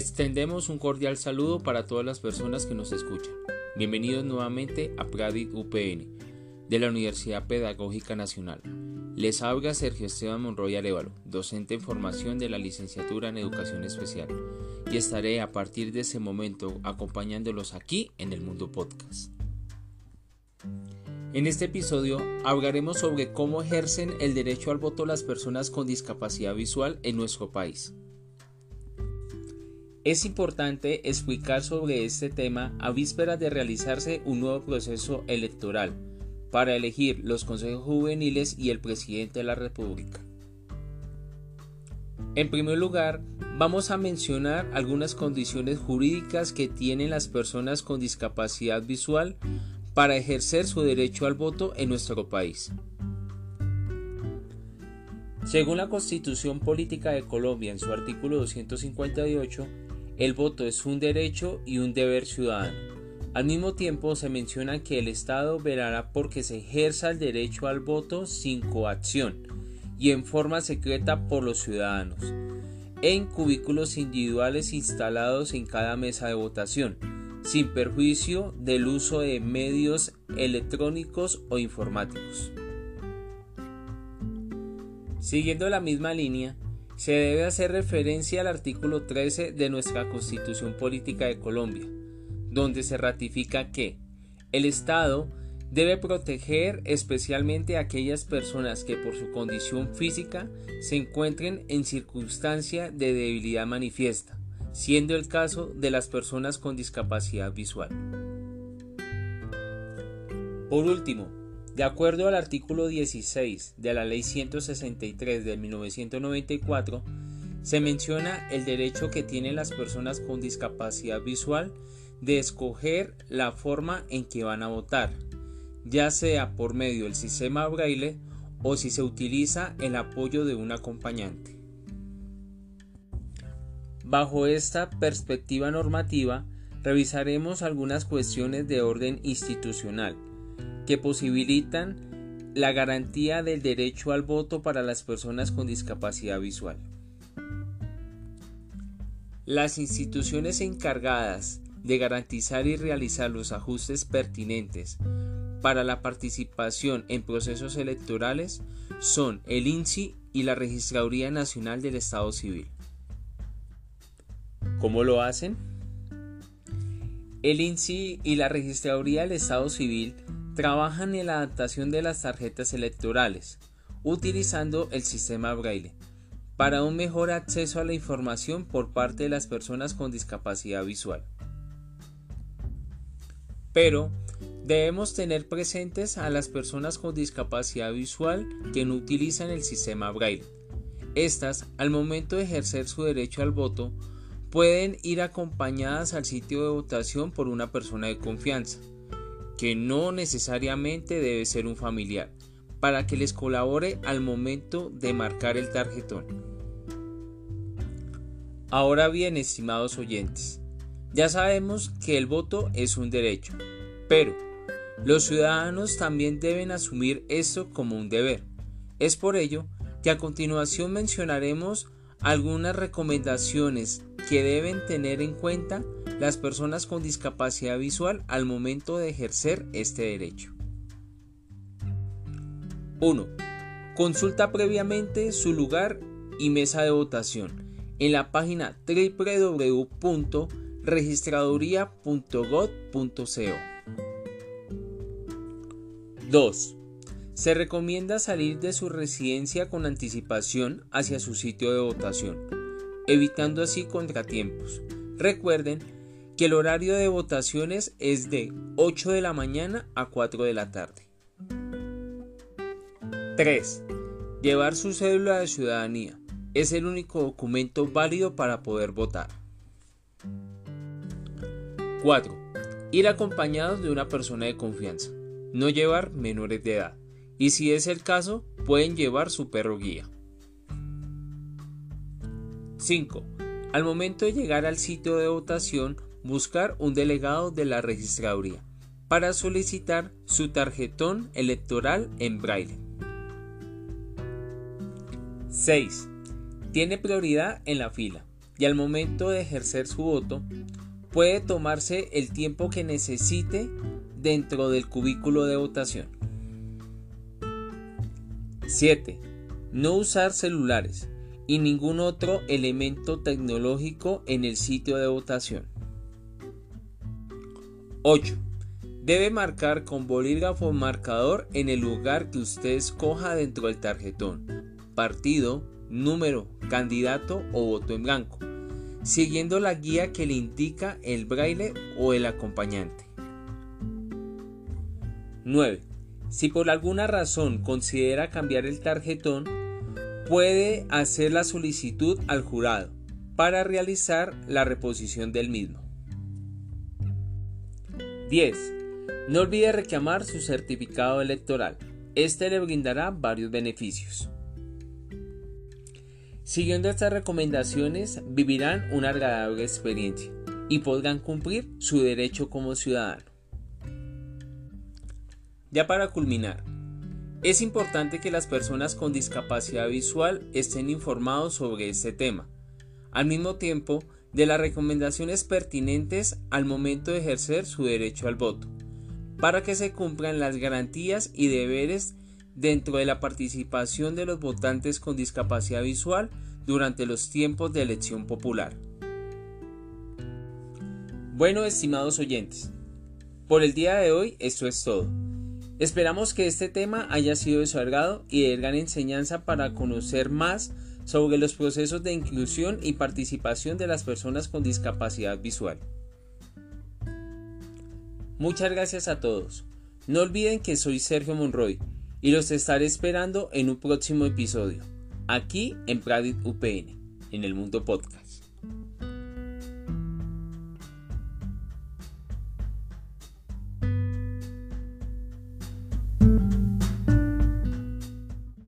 Extendemos un cordial saludo para todas las personas que nos escuchan. Bienvenidos nuevamente a Pradit UPN de la Universidad Pedagógica Nacional. Les habla Sergio Esteban Monroy Arevalo, docente en formación de la licenciatura en Educación Especial, y estaré a partir de ese momento acompañándolos aquí en el Mundo Podcast. En este episodio hablaremos sobre cómo ejercen el derecho al voto las personas con discapacidad visual en nuestro país. Es importante explicar sobre este tema a vísperas de realizarse un nuevo proceso electoral para elegir los consejos juveniles y el presidente de la República. En primer lugar, vamos a mencionar algunas condiciones jurídicas que tienen las personas con discapacidad visual para ejercer su derecho al voto en nuestro país. Según la Constitución Política de Colombia en su artículo 258, el voto es un derecho y un deber ciudadano. Al mismo tiempo se menciona que el Estado velará porque se ejerza el derecho al voto sin coacción y en forma secreta por los ciudadanos, en cubículos individuales instalados en cada mesa de votación, sin perjuicio del uso de medios electrónicos o informáticos. Siguiendo la misma línea, se debe hacer referencia al artículo 13 de nuestra Constitución Política de Colombia, donde se ratifica que el Estado debe proteger especialmente a aquellas personas que por su condición física se encuentren en circunstancia de debilidad manifiesta, siendo el caso de las personas con discapacidad visual. Por último, de acuerdo al artículo 16 de la Ley 163 de 1994, se menciona el derecho que tienen las personas con discapacidad visual de escoger la forma en que van a votar, ya sea por medio del sistema braille o si se utiliza el apoyo de un acompañante. Bajo esta perspectiva normativa, revisaremos algunas cuestiones de orden institucional, que posibilitan la garantía del derecho al voto para las personas con discapacidad visual. Las instituciones encargadas de garantizar y realizar los ajustes pertinentes para la participación en procesos electorales son el INSI y la Registraduría Nacional del Estado Civil. ¿Cómo lo hacen? El INSI y la Registraduría del Estado Civil trabajan en la adaptación de las tarjetas electorales, utilizando el sistema braille, para un mejor acceso a la información por parte de las personas con discapacidad visual. Pero debemos tener presentes a las personas con discapacidad visual que no utilizan el sistema braille. Estas, al momento de ejercer su derecho al voto, pueden ir acompañadas al sitio de votación por una persona de confianza, que no necesariamente debe ser un familiar, para que les colabore al momento de marcar el tarjetón. Ahora bien, estimados oyentes, ya sabemos que el voto es un derecho, pero los ciudadanos también deben asumir esto como un deber. Es por ello que a continuación mencionaremos algunas recomendaciones que deben tener en cuenta las personas con discapacidad visual al momento de ejercer este derecho. 1. Consulta previamente su lugar y mesa de votación en la página www.registraduría.gov.co. 2. Se recomienda salir de su residencia con anticipación hacia su sitio de votación, evitando así contratiempos. Recuerden que el horario de votaciones es de 8 de la mañana a 4 de la tarde. 3. Llevar su cédula de ciudadanía. Es el único documento válido para poder votar. 4. Ir acompañados de una persona de confianza. No llevar menores de edad. Y si es el caso, pueden llevar su perro guía. 5. Al momento de llegar al sitio de votación, buscar un delegado de la registraduría para solicitar su tarjetón electoral en braille. 6. Tiene prioridad en la fila, y al momento de ejercer su voto, puede tomarse el tiempo que necesite dentro del cubículo de votación. 7. No usar celulares y ningún otro elemento tecnológico en el sitio de votación. 8. Debe marcar con bolígrafo marcador en el lugar que usted escoja dentro del tarjetón, partido, número, candidato o voto en blanco, siguiendo la guía que le indica el braille o el acompañante. 9. Si por alguna razón considera cambiar el tarjetón, puede hacer la solicitud al jurado para realizar la reposición del mismo. 10. No olvide reclamar su certificado electoral. Este le brindará varios beneficios. Siguiendo estas recomendaciones, vivirán una agradable experiencia y podrán cumplir su derecho como ciudadano. Ya para culminar, es importante que las personas con discapacidad visual estén informados sobre este tema, al mismo tiempo de las recomendaciones pertinentes al momento de ejercer su derecho al voto, para que se cumplan las garantías y deberes dentro de la participación de los votantes con discapacidad visual durante los tiempos de elección popular. Bueno, estimados oyentes, por el día de hoy esto es todo. Esperamos que este tema haya sido desargado y de gran enseñanza para conocer más sobre los procesos de inclusión y participación de las personas con discapacidad visual. Muchas gracias a todos. No olviden que soy Sergio Monroy y los estaré esperando en un próximo episodio, aquí en Pradit UPN, en el Mundo Podcast.